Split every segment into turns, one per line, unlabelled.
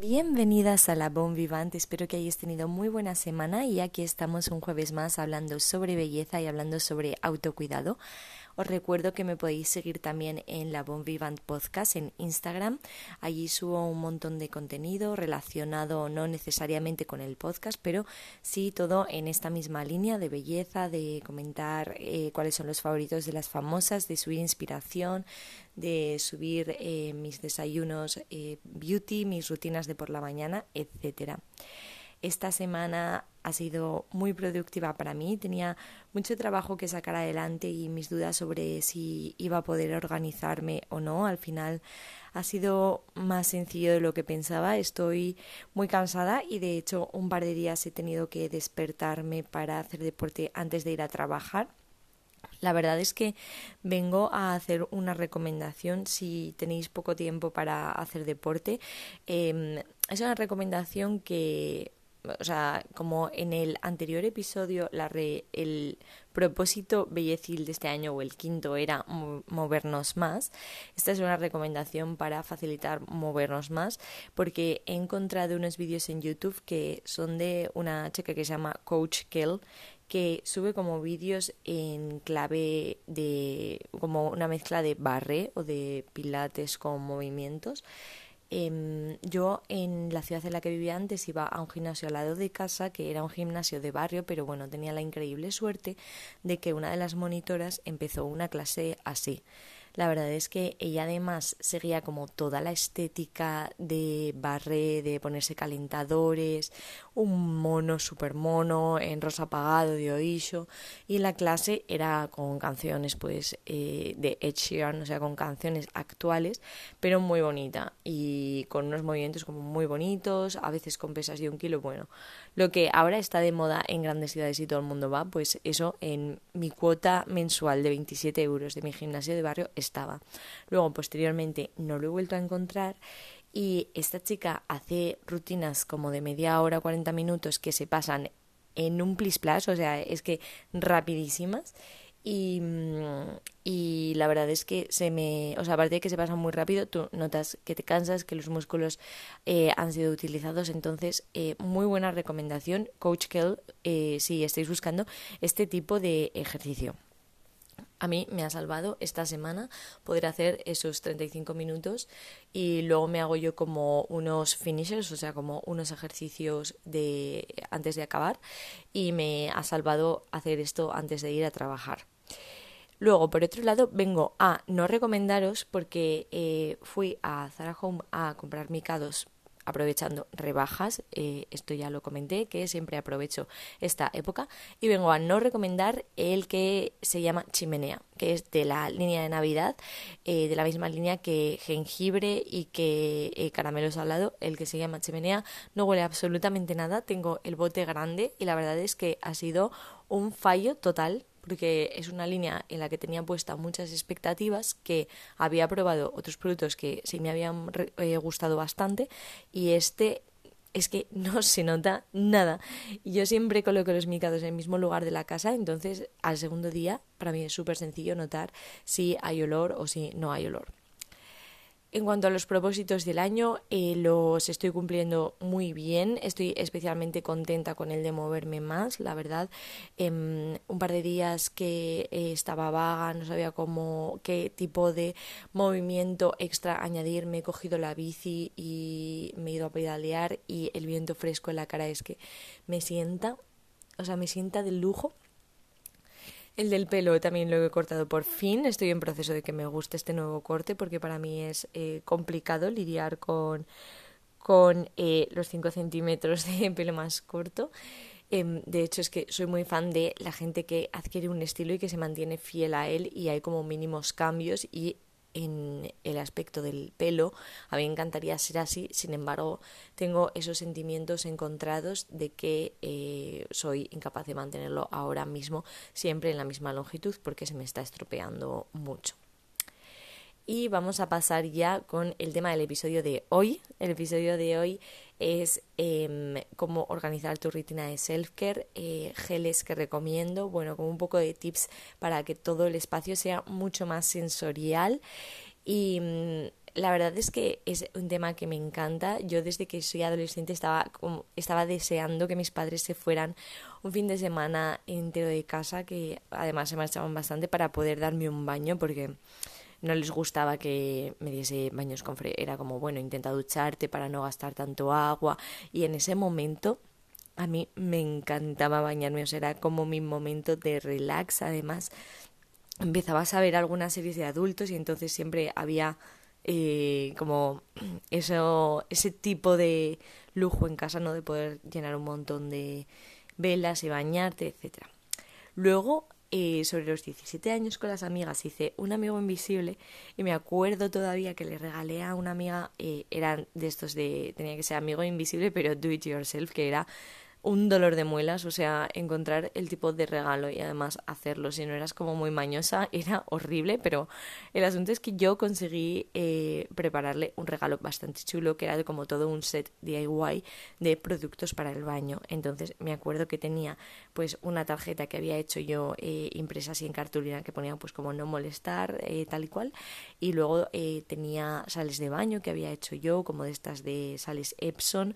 Bienvenidas a La Bon Vivante, espero que hayáis tenido muy buena semana y aquí estamos un jueves más hablando sobre belleza y hablando sobre autocuidado. Os recuerdo que me podéis seguir también en la Bon Vivant Podcast en Instagram. Allí subo un montón de contenido relacionado no necesariamente con el podcast, pero sí todo en esta misma línea de belleza, de comentar eh, cuáles son los favoritos de las famosas, de subir inspiración, de subir eh, mis desayunos eh, beauty, mis rutinas de por la mañana, etcétera. Esta semana ha sido muy productiva para mí. Tenía mucho trabajo que sacar adelante y mis dudas sobre si iba a poder organizarme o no. Al final ha sido más sencillo de lo que pensaba. Estoy muy cansada y de hecho un par de días he tenido que despertarme para hacer deporte antes de ir a trabajar. La verdad es que vengo a hacer una recomendación si tenéis poco tiempo para hacer deporte. Em, es una recomendación que o sea, como en el anterior episodio, la el propósito bellecil de este año o el quinto era movernos más, esta es una recomendación para facilitar movernos más porque he encontrado unos vídeos en YouTube que son de una chica que se llama Coach Kell que sube como vídeos en clave de como una mezcla de barre o de pilates con movimientos Em, yo en la ciudad en la que vivía antes iba a un gimnasio al lado de casa, que era un gimnasio de barrio, pero bueno, tenía la increíble suerte de que una de las monitoras empezó una clase así. La verdad es que ella además seguía como toda la estética de barré, de ponerse calentadores, un mono super mono en rosa apagado de Oisho y la clase era con canciones pues eh, de Ed Sheeran, o sea con canciones actuales pero muy bonita y con unos movimientos como muy bonitos, a veces con pesas de un kilo, bueno, lo que ahora está de moda en grandes ciudades y todo el mundo va, pues eso en mi cuota mensual de 27 euros de mi gimnasio de barrio estaba. Luego, posteriormente, no lo he vuelto a encontrar y esta chica hace rutinas como de media hora, 40 minutos que se pasan en un plis plas, o sea, es que rapidísimas y, mm, y la verdad es que se me, o sea, aparte de que se pasa muy rápido, tú notas que te cansas, que los músculos eh, han sido utilizados, entonces eh, muy buena recomendación, Coach Kell, eh, si estáis buscando este tipo de ejercicio. A mí me ha salvado esta semana poder hacer esos 35 minutos y luego me hago yo como unos finishers, o sea, como unos ejercicios de antes de acabar y me ha salvado hacer esto antes de ir a trabajar. Luego, por otro lado, vengo a no recomendaros porque eh, fui a Zara Home a comprar micados aprovechando rebajas, eh, esto ya lo comenté, que siempre aprovecho esta época, y vengo a no recomendar el que se llama chimenea, que es de la línea de Navidad, eh, de la misma línea que jengibre y que eh, caramelo salado, el que se llama chimenea, no huele absolutamente nada, tengo el bote grande y la verdad es que ha sido un fallo total porque es una línea en la que tenía puesta muchas expectativas, que había probado otros productos que sí me habían eh, gustado bastante y este es que no se nota nada. Yo siempre coloco los micados en el mismo lugar de la casa, entonces al segundo día para mí es súper sencillo notar si hay olor o si no hay olor. En cuanto a los propósitos del año, eh, los estoy cumpliendo muy bien. Estoy especialmente contenta con el de moverme más, la verdad. Em, un par de días que eh, estaba vaga, no sabía cómo, qué tipo de movimiento extra añadir. Me he cogido la bici y me he ido a pedalear y el viento fresco en la cara es que me sienta, o sea, me sienta de lujo el del pelo también lo he cortado por fin. Estoy en proceso de que me guste este nuevo corte porque para mí es eh, complicado lidiar con, con eh, los 5 centímetros de pelo más corto. Em, de hecho, es que soy muy fan de la gente que adquiere un estilo y que se mantiene fiel a él y hay como mínimos cambios y en el aspecto del pelo. A mí me encantaría ser así, sin embargo, tengo esos sentimientos encontrados de que eh, soy incapaz de mantenerlo ahora mismo siempre en la misma longitud porque se me está estropeando mucho. Y vamos a pasar ya con el tema del episodio de hoy. El episodio de hoy es em, cómo organizar tu rutina de self-care, eh, geles que recomiendo, bueno, como un poco de tips para que todo el espacio sea mucho más sensorial y mm, la verdad es que es un tema que me encanta. Yo desde que soy adolescente estaba, como, estaba deseando que mis padres se fueran un fin de semana entero de casa, que además se marchaban bastante para poder darme un baño porque no les gustaba que me diese baños con frío. Era como, bueno, intenta ducharte para no gastar tanto agua. Y en ese momento a mí me encantaba bañarme, o sea, era como mi momento de relax. Además, empezabas a ver algunas series de adultos y entonces siempre había eh, como eso, ese tipo de lujo en casa, ¿no? De poder llenar un montón de velas y bañarte, etcétera. Luego eh, sobre los 17 años con las amigas hice un amigo invisible y me acuerdo todavía que le regalé a una amiga, eh, eran de estos de, tenía que ser amigo invisible, pero do it yourself, que era un dolor de muelas, o sea, encontrar el tipo de regalo y además hacerlo. Si no eras como muy mañosa, era horrible, pero el asunto es que yo conseguí eh, prepararle un regalo bastante chulo, que era como todo un set DIY de productos para el baño. Entonces me acuerdo que tenía pues una tarjeta que había hecho yo eh, impresa así en cartulina que ponía pues como no molestar, eh, tal y cual. Y luego tenía sales de baño que había hecho yo, como de estas de sales Epson,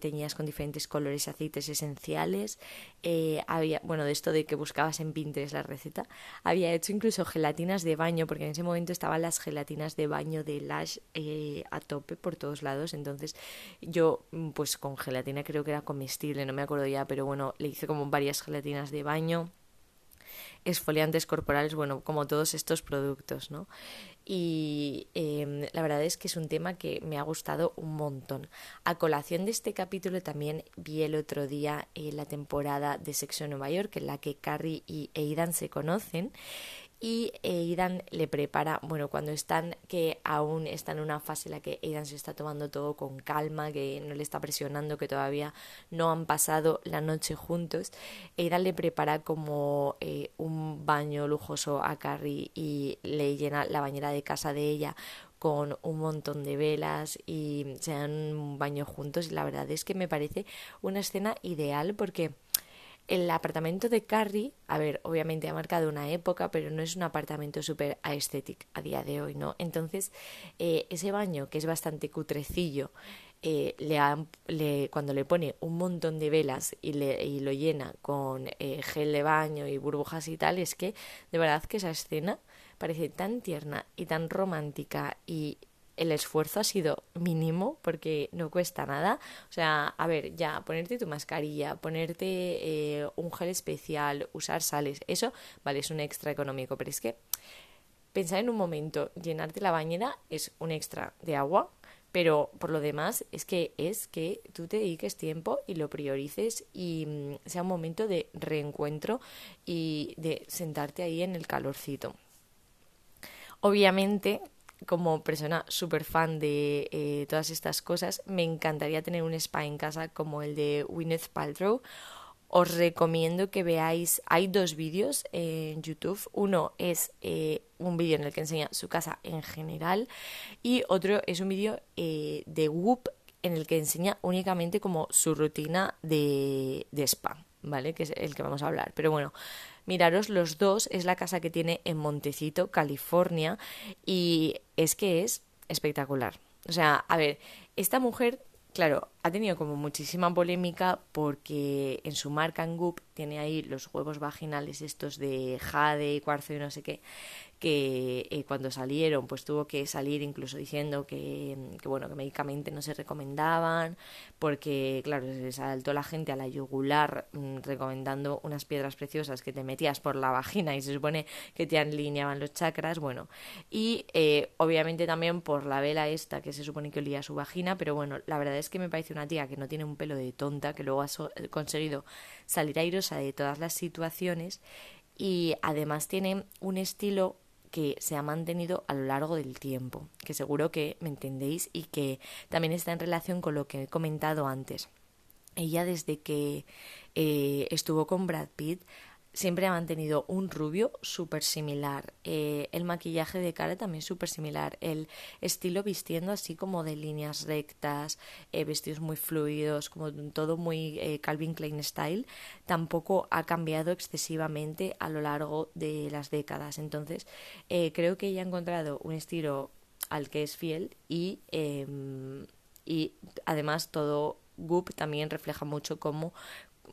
tenías con diferentes colores aceites esenciales, eh, había, bueno, de esto de que buscabas en Pinterest la receta, había hecho incluso gelatinas de baño, porque en ese momento estaban las gelatinas de baño de Lash eh, a tope por todos lados, entonces yo mm, pues con gelatina creo que era comestible, no me acuerdo ya, pero bueno, le hice como varias gelatinas de baño esfoliantes corporales, bueno, como todos estos productos, ¿no? Y em, la verdad es que es un tema que me ha gustado un montón. A colación de este capítulo también vi el otro día eh, la temporada de Sexo en Nueva York, en la que Carrie y Aidan se conocen y Aidan le prepara, bueno, cuando están, que aún está en una fase en la que Aidan se está tomando todo con calma, que no le está presionando, que todavía no han pasado la noche juntos, Aidan le prepara como eh, un baño lujoso a Carrie y le llena la bañera de casa de ella con un montón de velas y se dan un baño juntos. Y la verdad es que me parece una escena ideal porque el apartamento de Carrie, a ver, obviamente ha marcado una época, pero no es un apartamento súper aesthetic a día de hoy, ¿no? Entonces, eh, ese baño, que es bastante cutrecillo, eh, le, cuando le pone un montón de velas y, le, y lo llena con eh, gel de baño y burbujas y tal, es que de verdad que esa escena parece tan tierna y tan romántica y el esfuerzo ha sido mínimo porque no cuesta nada. O sea, a ver, ya ponerte tu mascarilla, ponerte eh, un gel especial, usar sales, eso, vale, es un extra económico, pero es que pensar en un momento, llenarte la bañera es un extra de agua, pero por lo demás es que es que tú te dediques tiempo y lo priorices y mm, sea un momento de reencuentro y de sentarte ahí en el calorcito. Obviamente como persona súper fan de eh, todas estas cosas, me encantaría tener un spa en casa como el de Gwyneth Paltrow. Os recomiendo que veáis, hay dos vídeos en YouTube. Uno es eh, un vídeo en el que enseña su casa en general y otro es un vídeo eh, de Whoop en el que enseña únicamente como su rutina de, de spa, ¿vale? Que es el que vamos a hablar. Pero bueno, Miraros los dos, es la casa que tiene en Montecito, California, y es que es espectacular. O sea, a ver, esta mujer, claro, ha tenido como muchísima polémica porque en su marca en Goop tiene ahí los huevos vaginales estos de jade, cuarzo y no sé qué, que eh, cuando salieron pues tuvo que salir incluso diciendo que, bueno que médicamente no se recomendaban porque claro se saltó la gente a la yugular mm, recomendando unas piedras preciosas que te metías por la vagina y se supone que te alineaban los chakras bueno. Y eh, obviamente también por la vela esta que se supone que olía su vagina pero bueno la verdad es que me parece una tía que no tiene un pelo de tonta que luego ha conseguido salir airosa de todas las situaciones y además tiene un estilo que se ha mantenido a lo largo del tiempo, que seguro que me entendéis y que también está en relación con lo que he comentado antes. Ella desde que eh, estuvo con Brad Pitt siempre ha mantenido un rubio súper similar. Eh, el maquillaje de cara también súper similar. El estilo vistiendo así como de líneas rectas, eh, vestidos muy fluidos, como todo muy eh, Calvin Klein style, tampoco ha cambiado excesivamente a lo largo de las décadas. Entonces, creo que ella ha encontrado un estilo al que es fiel y, em, y además todo Goop también refleja mucho cómo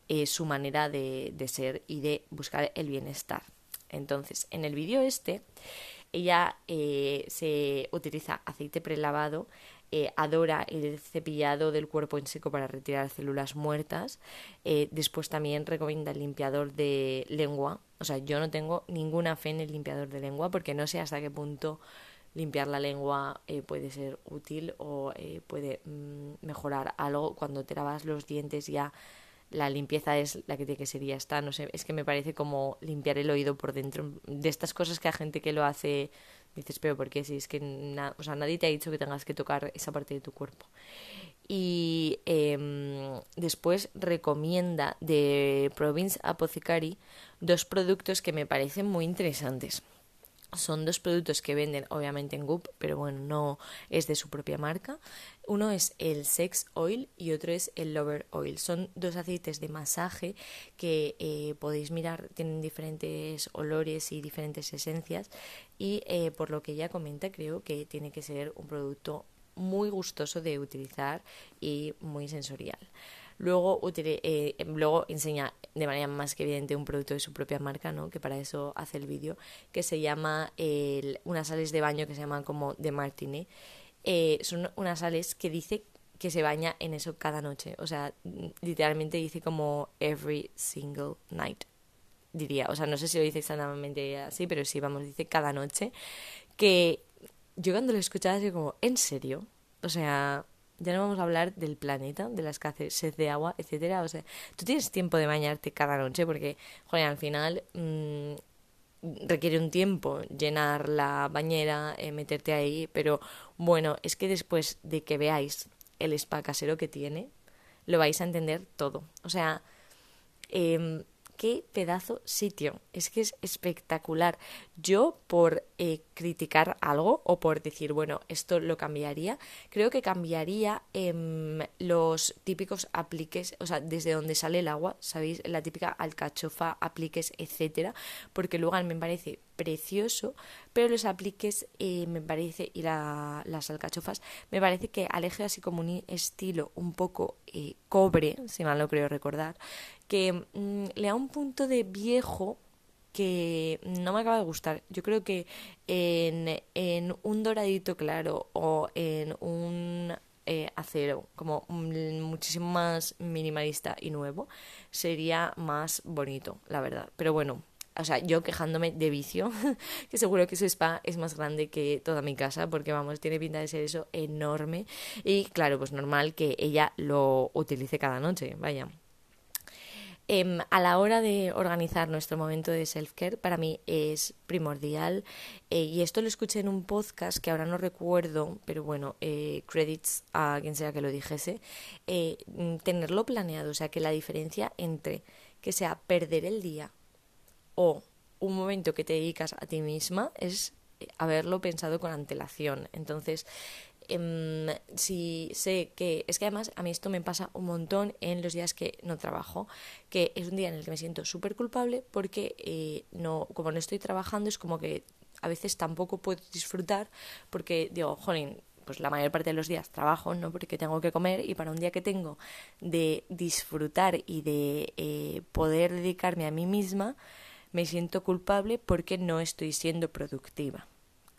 eh, su manera de, ser y de buscar el bienestar. Entonces, en el vídeo este, ella eh, se utiliza aceite prelavado, eh, adora el cepillado del cuerpo en seco para retirar células muertas, después también recomienda el limpiador de lengua, o sea, yo no tengo ninguna fe en el limpiador de lengua porque no sé hasta qué punto limpiar la lengua puede ser útil o puede mm, mejorar algo cuando te lavas los dientes ya la limpieza es la que tiene que ser está. No sé, es que me parece como limpiar el oído por dentro. De estas cosas que hay gente que lo hace, dices, pero ¿por qué? Si es que o sea, nadie te ha dicho que tengas que tocar esa parte de tu cuerpo. Y em, después recomienda de Province Apothecary dos productos que me parecen muy interesantes. Son dos productos que venden obviamente en Goop, pero bueno, no es de su propia marca. Uno es el Sex Oil y otro es el Lover Oil. Son dos aceites de masaje que eh, podéis mirar, tienen diferentes olores y diferentes esencias y eh, por lo que ella comenta creo que tiene que ser un producto muy gustoso de utilizar y muy sensorial. Luego, eh, luego enseña de manera más que evidente un producto de su propia marca, ¿no? que para eso hace el vídeo, que se llama el, unas sales de baño que se llaman como de Martini. Eh, son unas sales que dice que se baña en eso cada noche. O sea, literalmente dice como every single night. Diría, o sea, no sé si lo dice exactamente así, pero sí, vamos, dice cada noche. Que yo cuando lo escuchaba así como, ¿en serio? O sea, ya no vamos a hablar del planeta, de la escasez de agua, etcétera. O sea, tú tienes tiempo de bañarte cada noche porque, joder, al final mm, requiere un tiempo llenar la bañera, eh, meterte ahí, pero bueno, es que después de que veáis el spa casero que tiene, lo vais a entender todo. O sea, eh, qué pedazo sitio. Es que es espectacular. Yo por eh, criticar algo o por decir, bueno, esto lo cambiaría, creo que cambiaría em, los típicos apliques, o sea, desde donde sale el agua, ¿sabéis? La típica alcachofa, apliques, etcétera, porque luego me parece precioso, pero los apliques eh, me parece, y las alcachofas, me parece que aleje así como un estilo un poco eh, cobre, si mal no creo recordar, que mm, le da un punto de viejo que no me acaba de gustar. Yo creo que en, un doradito claro o en un eh, acero como muchísimo más minimalista y nuevo sería más bonito, la verdad. Pero bueno, o sea, yo quejándome de vicio, que seguro que su spa es más grande que toda mi casa, porque vamos, tiene pinta de ser eso enorme. Y claro, pues normal que ella lo utilice cada noche, vaya. Em, a la hora de organizar nuestro momento de self-care, para mí es primordial, eh, y esto lo escuché en un podcast que ahora no recuerdo, pero bueno, eh, credits a quien sea que lo dijese, eh, tenerlo planeado, o sea, que la diferencia entre que sea perder el día o un momento que te dedicas a ti misma es haberlo pensado con antelación. Entonces, em, si sé que es que además a mí esto me pasa un montón en los días que no trabajo, que es un día en el que me siento súper culpable porque eh, no, como no estoy trabajando es como que a veces tampoco puedo disfrutar porque digo, jolín, pues la mayor parte de los días trabajo, ¿no? Porque tengo que comer y para un día que tengo de disfrutar y de eh, poder dedicarme a mí misma, me siento culpable porque no estoy siendo productiva.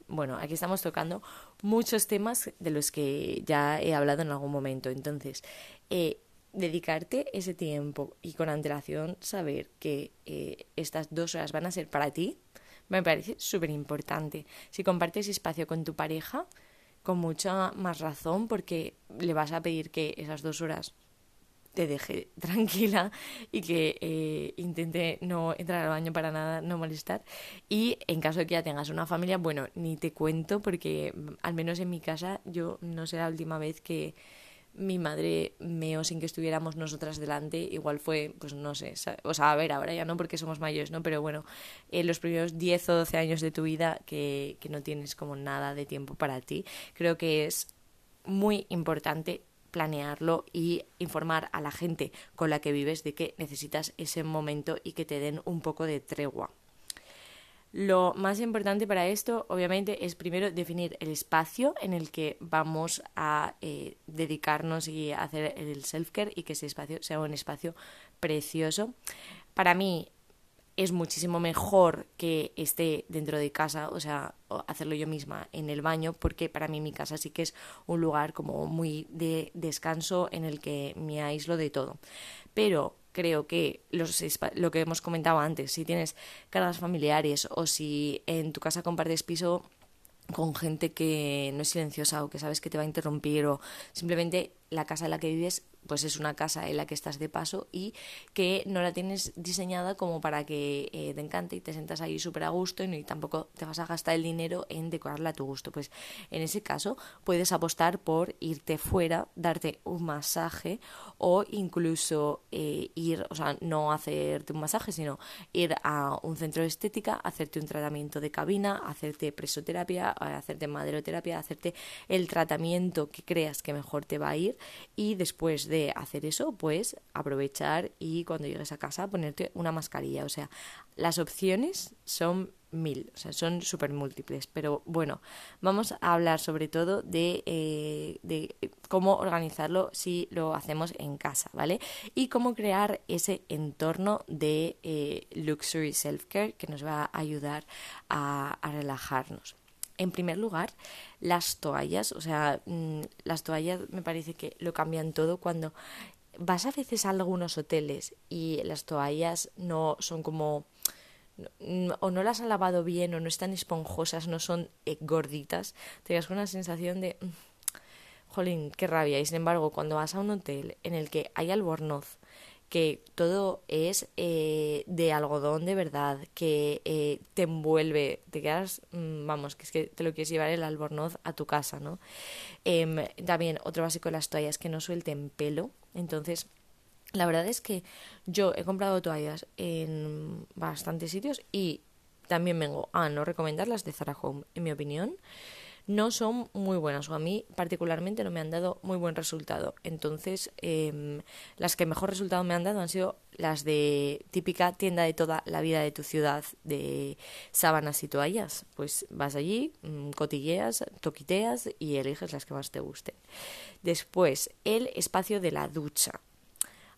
Bueno, aquí estamos tocando muchos temas de los que ya he hablado en algún momento. Entonces, eh, dedicarte ese tiempo y con antelación saber que eh, estas dos horas van a ser para ti, me parece súper importante. Si compartes espacio con tu pareja, con mucha más razón, porque le vas a pedir que esas dos horas te deje tranquila y que eh, intente no entrar al baño para nada, no molestar. Y en caso de que ya tengas una familia, bueno, ni te cuento porque mm, al menos en mi casa yo no sé la última vez que mi madre meo sin que estuviéramos nosotras delante, igual fue, pues no sé, o sea, a ver, ahora ya no porque somos mayores, ¿no? Pero bueno, en los primeros 10 o 12 años de tu vida que, que no tienes como nada de tiempo para ti, creo que es muy importante planearlo y informar a la gente con la que vives de que necesitas ese momento y que te den un poco de tregua. Lo más importante para esto, obviamente, es primero definir el espacio en el que vamos a eh, dedicarnos y hacer el self-care y que ese espacio sea un espacio precioso. Para mí es muchísimo mejor que esté dentro de casa, o sea, hacerlo yo misma en el baño, porque para mí mi casa sí que es un lugar como muy de descanso en el que me aíslo de todo. Pero creo que los, lo que hemos comentado antes, si tienes cargas familiares o si en tu casa compartes piso con gente que no es silenciosa o que sabes que te va a interrumpir o simplemente la casa en la que vives pues es una casa en la que estás de paso y que no la tienes diseñada como para que eh, te encante y te sientas ahí súper a gusto y, tampoco te vas a gastar el dinero en decorarla a tu gusto. Pues en ese caso puedes apostar por irte fuera, darte un masaje o incluso eh, ir, o sea, no hacerte un masaje, sino ir a un centro de estética, hacerte un tratamiento de cabina, hacerte presoterapia, hacerte maderoterapia, hacerte el tratamiento que creas que mejor te va a ir y después de hacer eso, pues aprovechar y cuando llegues a casa ponerte una mascarilla. O sea, las opciones son mil, o sea, son súper múltiples. Pero bueno, vamos a hablar sobre todo de, eh, de cómo organizarlo si lo hacemos en casa, ¿vale? Y cómo crear ese entorno de eh, luxury self-care que nos va a ayudar a relajarnos. En primer lugar, las toallas, o sea, mm, las toallas me parece que lo cambian todo cuando vas a veces a algunos hoteles y las toallas no son como o no las han lavado bien o no están esponjosas, no son eh, gorditas, te das una sensación de mm, jolín, qué rabia. Y sin embargo, cuando vas a un hotel en el que hay albornoz, que todo es eh, de algodón de verdad, que eh, te envuelve, te quedas, mm, vamos, que es que te lo quieres llevar el albornoz a tu casa, ¿no? Em, también otro básico de las toallas que no suelten pelo, entonces la verdad es que yo he comprado toallas en bastantes sitios y también vengo a no recomendarlas de Zara Home, en mi opinión no son muy buenas o a mí particularmente no me han dado muy buen resultado. Entonces, em, las que mejor resultado me han dado han sido las de típica tienda de toda la vida de tu ciudad de sábanas y toallas. Pues vas allí, mm, cotilleas, toquiteas y eliges las que más te gusten. Después, el espacio de la ducha.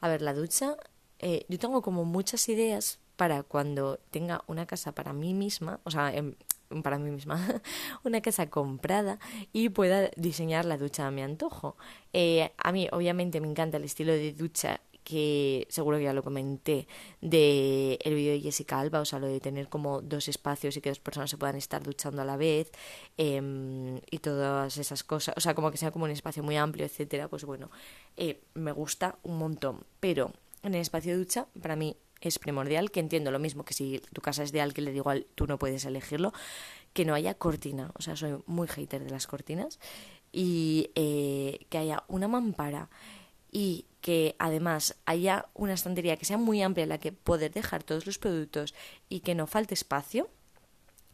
A ver, la ducha, eh, yo tengo como muchas ideas para cuando tenga una casa para mí misma, o sea, em, para mí misma, una casa comprada y pueda diseñar la ducha a mi antojo. Eh, a mí, obviamente, me encanta el estilo de ducha que seguro que ya lo comenté de el vídeo de Jessica Alba, o sea, lo de tener como dos espacios y que dos personas se puedan estar duchando a la vez em, y todas esas cosas, o sea, como que sea como un espacio muy amplio, etcétera, pues bueno, eh, me gusta un montón, pero en el espacio de ducha, para mí es primordial, que entiendo lo mismo que si tu casa es de alquiler, igual tú no puedes elegirlo, que no haya cortina, o sea, soy muy hater de las cortinas, y eh, que haya una mampara y que además haya una estantería que sea muy amplia en la que poder dejar todos los productos y que no falte espacio,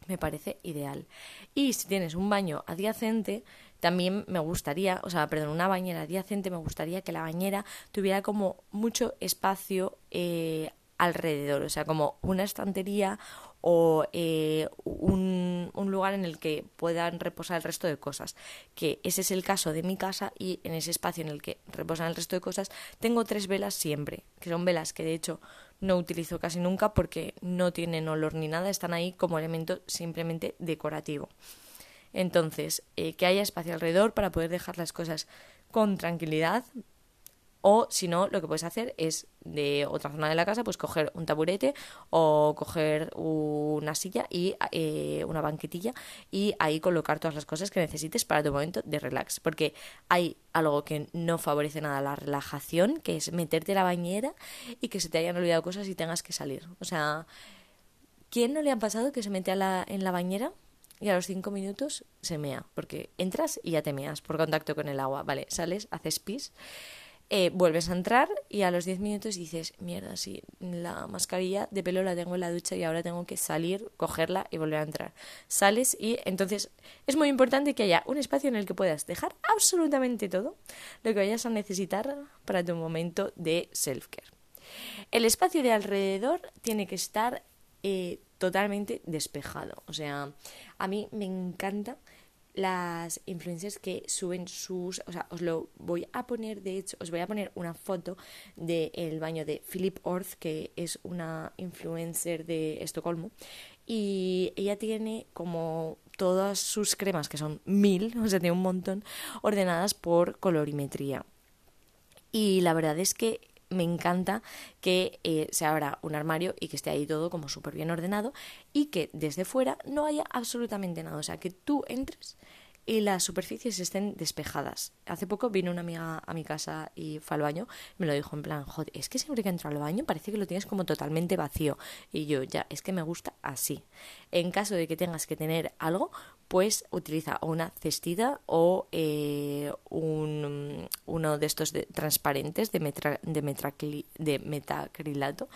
me parece ideal. Y si tienes un baño adyacente, también me gustaría, o sea, perdón, una bañera adyacente, me gustaría que la bañera tuviera como mucho espacio eh, alrededor, o sea, como una estantería o eh, un, un, lugar en el que puedan reposar el resto de cosas. Que ese es el caso de mi casa y en ese espacio en el que reposan el resto de cosas tengo tres velas siempre, que son velas que de hecho no utilizo casi nunca porque no tienen olor ni nada, están ahí como elemento simplemente decorativo. Entonces, eh, que haya espacio alrededor para poder dejar las cosas con tranquilidad, o si no, lo que puedes hacer es de otra zona de la casa, pues coger un taburete o coger una silla y eh, una banquetilla y ahí colocar todas las cosas que necesites para tu momento de relax. Porque hay algo que no favorece nada la relajación, que es meterte a la bañera y que se te hayan olvidado cosas y tengas que salir. O sea, ¿quién no le ha pasado que se mete en la bañera y a los cinco minutos se mea, porque entras y ya te meas por contacto con el agua. Vale, sales, haces pis, eh, vuelves a entrar y a los diez minutos dices, mierda, sí, la mascarilla de pelo la tengo en la ducha y ahora tengo que salir, cogerla y volver a entrar. Sales y entonces es muy importante que haya un espacio en el que puedas dejar absolutamente todo lo que vayas a necesitar para tu momento de self-care. El espacio de alrededor tiene que estar eh, totalmente despejado. O sea, a mí me encanta las influencers que suben sus, o sea, os lo voy a poner, de hecho, os voy a poner una foto del baño de Philip Orth, que es una influencer de Estocolmo, y ella tiene como todas sus cremas, que son mil, o sea, tiene un montón, ordenadas por colorimetría. Y la verdad es que me encanta que eh, se abra un armario y que esté ahí todo como súper bien ordenado y que desde fuera no haya absolutamente nada. O sea, que tú entres y las superficies estén despejadas. Hace poco vino una amiga a mi casa y fue al baño, me lo dijo en plan, joder, es que siempre que entro al baño parece que lo tienes como totalmente vacío. Y yo, ya, es que me gusta así. En caso de que tengas que tener algo, pues utiliza una cestita o eh, un, uno de estos transparentes de, metra, de, de metacrilato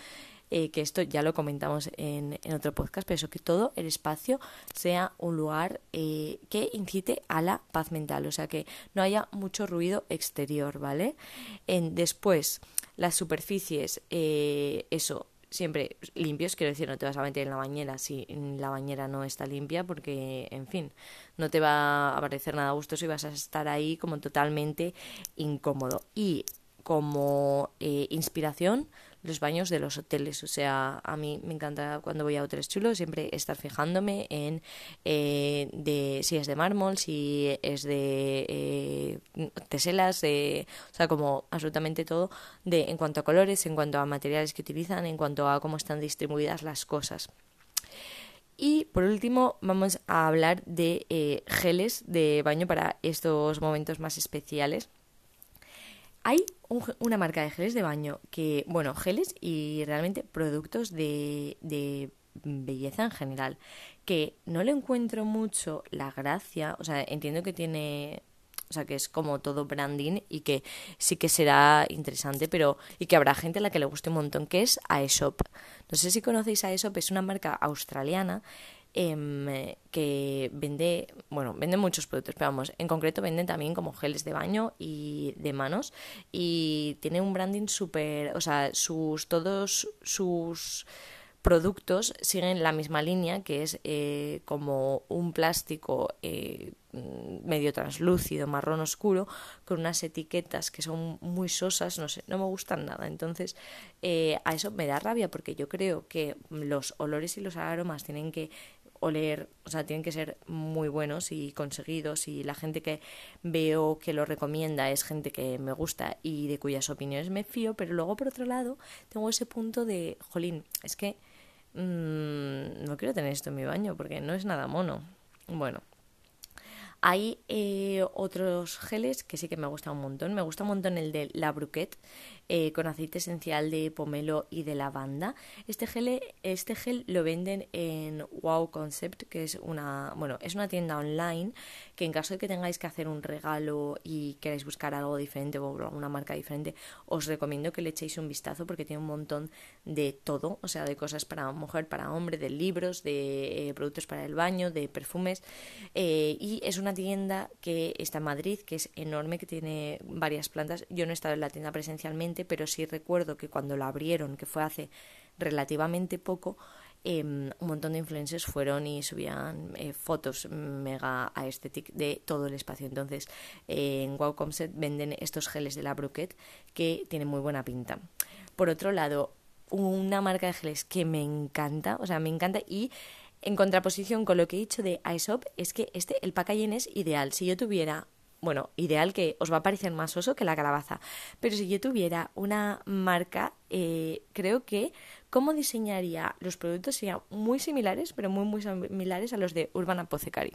eh, que esto ya lo comentamos en, en, otro podcast, pero eso que todo el espacio sea un lugar eh, que incite a la paz mental, o sea que no haya mucho ruido exterior, ¿vale? En, después, las superficies, eh, eso, siempre limpios, quiero decir, no te vas a meter en la bañera si la bañera no está limpia, porque, en fin, no te va a parecer nada gustoso y vas a estar ahí como totalmente incómodo. Y como inspiración, los baños de los hoteles. O sea, a mí me encanta cuando voy a hoteles chulos siempre estar fijándome en eh, de, si es de mármol, si es de eh, teselas, de, o sea, como absolutamente todo de en cuanto a colores, en cuanto a materiales que utilizan, en cuanto a cómo están distribuidas las cosas. Y por último vamos a hablar de eh, geles de baño para estos momentos más especiales. Hay una marca de geles de baño que, bueno, geles y realmente productos de, de belleza en general, que no le encuentro mucho la gracia, o sea, entiendo que tiene o sea, que es como todo branding y que sí que será interesante, pero y que habrá gente a la que le guste un montón, que es Aesop. No sé si conocéis Aesop, es una marca australiana Em, que vende, bueno, vende muchos productos, pero vamos, en concreto venden también como geles de baño y de manos y tiene un branding súper, o sea, sus, todos sus productos siguen la misma línea, que es eh, como un plástico eh, medio translúcido, marrón oscuro, con unas etiquetas que son muy sosas, no sé, no me gustan nada. Entonces, eh, a eso me da rabia porque yo creo que los olores y los aromas tienen que oler, o sea, tienen que ser muy buenos y conseguidos y la gente que veo que lo recomienda es gente que me gusta y de cuyas opiniones me fío, pero luego por otro lado tengo ese punto de, jolín, es que mmm, no quiero tener esto en mi baño porque no es nada mono. Bueno, hay eh, otros geles que sí que me gusta un montón. Me gusta un montón el de La Bruquette eh, con aceite esencial de pomelo y de lavanda. Este gel, este gel lo venden en Wow Concept, que es una, bueno, es una tienda online que en caso de que tengáis que hacer un regalo y queráis buscar algo diferente o alguna marca diferente, os recomiendo que le echéis un vistazo porque tiene un montón de todo, o sea, de cosas para mujer, para hombre, de libros, de eh, productos para el baño, de perfumes. y es una tienda que está en Madrid, que es enorme, que tiene varias plantas. Yo no he estado en la tienda presencialmente, pero sí recuerdo que cuando la abrieron, que fue hace relativamente poco, em, un montón de influencers fueron y subían eh, fotos mega aesthetic de todo el espacio. Entonces, en Wow venden estos geles de la Bruquette que tienen muy buena pinta. Por otro lado, una marca de geles que me encanta, o sea, me encanta y en contraposición con lo que he dicho de Aesop, es que este, el packaging es ideal. Si yo tuviera, bueno, ideal que os va a parecer más oso que la calabaza, pero si yo tuviera una marca, eh, creo que cómo diseñaría los productos serían muy similares, pero muy, muy similares a los de Urban Apothecary.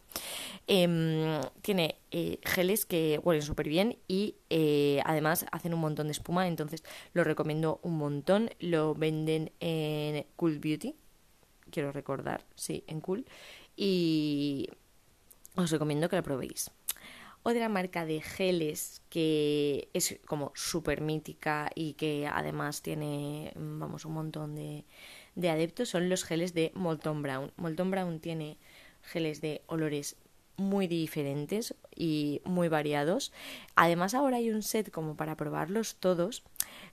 Em, tiene eh, geles que huelen súper bien y eh, además hacen un montón de espuma, entonces lo recomiendo un montón. Lo venden en Cool Beauty, quiero recordar, sí, en Cool. y os recomiendo que la probéis. Otra marca de geles que es como súper mítica y que además tiene, vamos, un montón de, de adeptos son los geles de Molton Brown. Molton Brown tiene geles de olores muy diferentes y muy variados. Además ahora hay un set como para probarlos todos.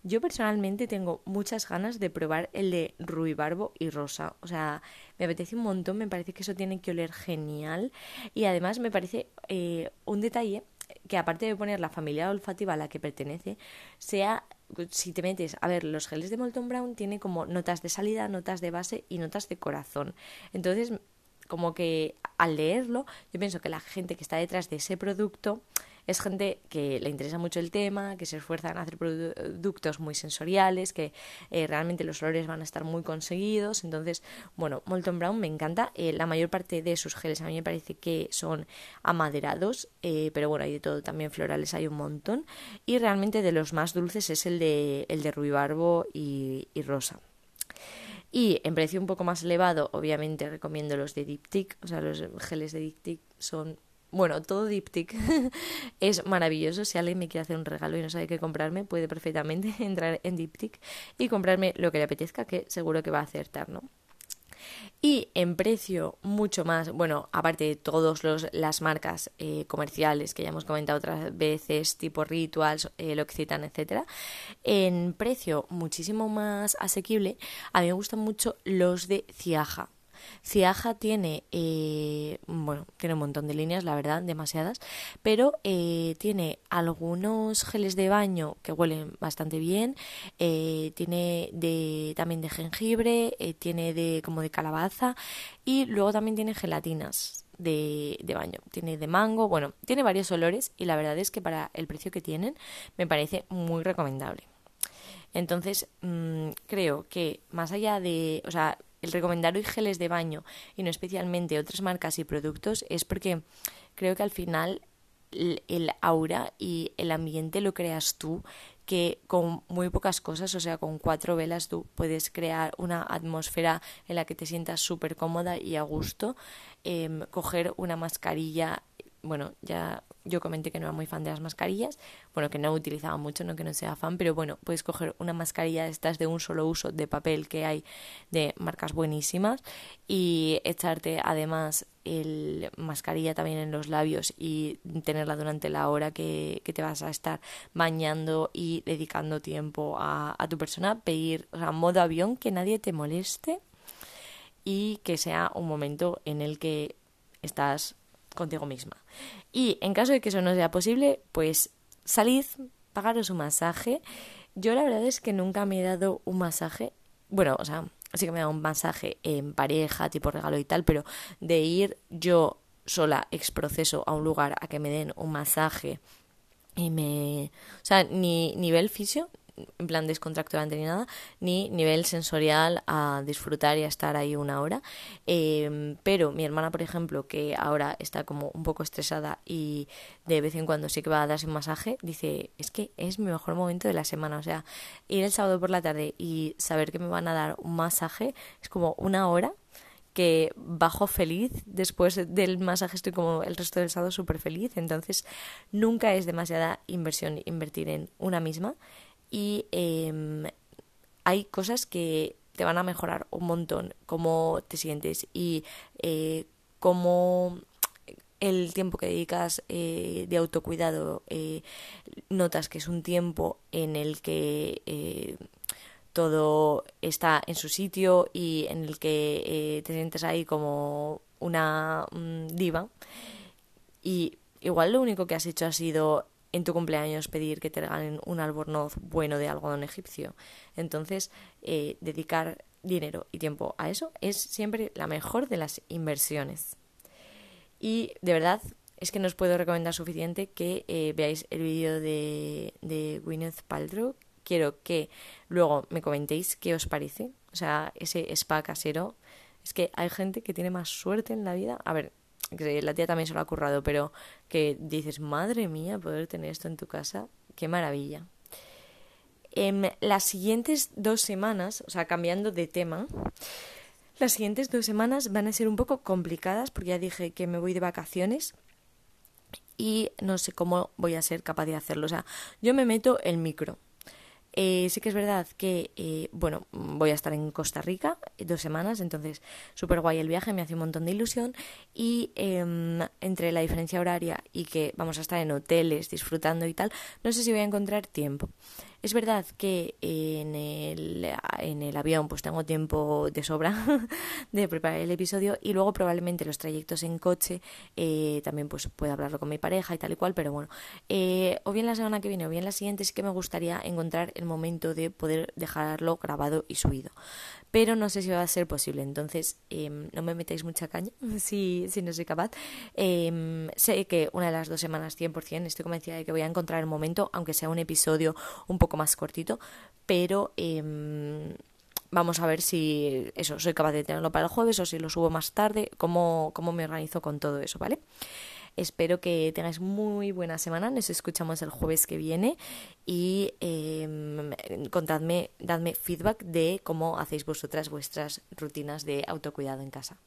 Yo personalmente tengo muchas ganas de probar el de ruibarbo y rosa. O sea, me apetece un montón, me parece que eso tiene que oler genial. Y además me parece eh, un detalle que aparte de poner la familia olfativa a la que pertenece, sea si te metes, a ver, los geles de Molton Brown tiene como notas de salida, notas de base y notas de corazón. Entonces como que al leerlo, yo pienso que la gente que está detrás de ese producto es gente que le interesa mucho el tema, que se esfuerza en hacer productos muy sensoriales, que eh, realmente los olores van a estar muy conseguidos. Entonces, bueno, Molton Brown me encanta. Eh, la mayor parte de sus geles a mí me parece que son amaderados, eh, pero bueno, hay de todo, también florales hay un montón. Y realmente de los más dulces es el de, el de ruibarbo y rosa. Y en precio un poco más elevado, obviamente recomiendo los de Diptyque, o sea, los geles de Diptyque son bueno, todo Diptyque es maravilloso. Si alguien me quiere hacer un regalo y no sabe qué comprarme, puede perfectamente entrar en Diptyque y comprarme lo que le apetezca, que seguro que va a acertar, ¿no? Y en precio mucho más, bueno, aparte de todas las marcas eh, comerciales que ya hemos comentado otras veces, tipo Rituals, eh, L'Occitane, etcétera, en precio muchísimo más asequible, a mí me gustan mucho los de Ciaja. Ciaja tiene, eh, bueno, tiene un montón de líneas, la verdad, demasiadas, pero eh, tiene algunos geles de baño que huelen bastante bien, eh, tiene de, también de jengibre, tiene de como de calabaza y luego también tiene gelatinas de, de, baño. Tiene de mango, bueno, tiene varios olores y la verdad es que para el precio que tienen me parece muy recomendable. Entonces, mm, creo que más allá de, o sea, el recomendar hoy geles de baño y no especialmente otras marcas y productos es porque creo que al final el, aura y el ambiente lo creas tú que con muy pocas cosas, o sea, con cuatro velas tú puedes crear una atmósfera en la que te sientas súper cómoda y a gusto. Em, coger una mascarilla, bueno, ya yo comenté que no era muy fan de las mascarillas, bueno, que no utilizaba mucho, no que no sea fan, pero bueno, puedes coger una mascarilla de estas de un solo uso de papel que hay de marcas buenísimas y echarte además el mascarilla también en los labios y tenerla durante la hora que, que te vas a estar bañando y dedicando tiempo a, a tu persona, pedir, o sea, modo avión, que nadie te moleste y que sea un momento en el que estás contigo misma. Y en caso de que eso no sea posible, pues salid, pagaros un masaje. Yo la verdad es que nunca me he dado un masaje, bueno, o sea, sí que me he dado un masaje en pareja, tipo regalo y tal, pero de ir yo sola ex proceso a un lugar a que me den un masaje y me... O sea, ni nivel fisio, en plan descontracturante ni nada, ni nivel sensorial a disfrutar y a estar ahí una hora. Em, pero mi hermana, por ejemplo, que ahora está como un poco estresada y de vez en cuando sí que va a darse un masaje, dice, es que es mi mejor momento de la semana. O sea, ir el sábado por la tarde y saber que me van a dar un masaje es como una hora que bajo feliz, después del masaje estoy como el resto del sábado súper feliz, entonces nunca es demasiada inversión invertir en una misma y em, hay cosas que te van a mejorar un montón cómo te sientes y eh, cómo el tiempo que dedicas eh, de autocuidado eh, notas que es un tiempo en el que eh, todo está en su sitio y en el que te sientes ahí como una mm, diva. Y igual lo único que has hecho ha sido en tu cumpleaños pedir que te regalen un albornoz bueno de algodón egipcio. Entonces, eh, dedicar dinero y tiempo a eso es siempre la mejor de las inversiones. Y de verdad es que no os puedo recomendar suficiente que eh, veáis el vídeo de, de Gwyneth Paltrow. Quiero que luego me comentéis qué os parece. O sea, ese spa casero. Es que hay gente que tiene más suerte en la vida. A ver, la tía también se lo ha currado, pero que dices, madre mía, poder tener esto en tu casa, qué maravilla. En las siguientes dos semanas, o sea, cambiando de tema, Las siguientes dos semanas van a ser un poco complicadas porque ya dije que me voy de vacaciones y no sé cómo voy a ser capaz de hacerlo. O sea, yo me meto el micro. Eh, sí que es verdad que, eh, bueno, voy a estar en Costa Rica dos semanas, entonces súper guay el viaje, me hace un montón de ilusión y em, entre la diferencia horaria y que vamos a estar en hoteles disfrutando y tal, no sé si voy a encontrar tiempo. Es verdad que en el, en el avión pues tengo tiempo de sobra de preparar el episodio y luego probablemente los trayectos en coche eh, también pues puedo hablarlo con mi pareja y tal y cual, pero bueno, eh, o bien la semana que viene o bien la siguiente sí que me gustaría encontrar el momento de poder dejarlo grabado y subido pero no sé si va a ser posible. Entonces, em, no me metáis mucha caña si, si no soy capaz. Em, sé que una de las dos semanas 100% estoy convencida de que voy a encontrar el momento, aunque sea un episodio un poco más cortito, pero... Em, vamos a ver si eso soy capaz de tenerlo para el jueves o si lo subo más tarde, cómo, cómo me organizo con todo eso, ¿vale? Espero que tengáis muy buena semana. Nos escuchamos el jueves que viene y em, contadme, dadme feedback de cómo hacéis vosotras vuestras rutinas de autocuidado en casa.